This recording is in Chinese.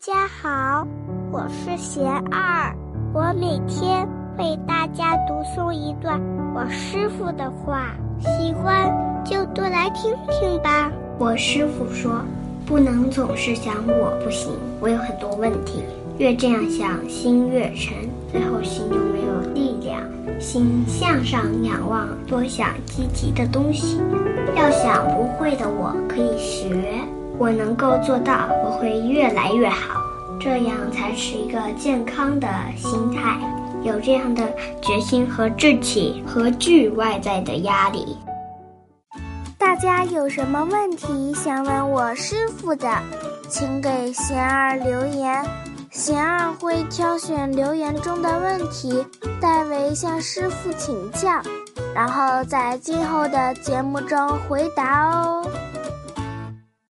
家好，我是贤二，我每天为大家读诵一段我师傅的话，喜欢就多来听听吧。我师傅说，不能总是想我不行，我有很多问题，越这样想，心越沉，最后心就。心向上仰望，多想积极的东西。要想不会的，我可以学。我能够做到，我会越来越好，这样才是一个健康的心态。有这样的决心和志气，何惧外在的压力？大家有什么问题想问我师傅的，请给贤儿留言，贤儿会挑选留言中的问题，代为向师傅请教，然后在今后的节目中回答哦。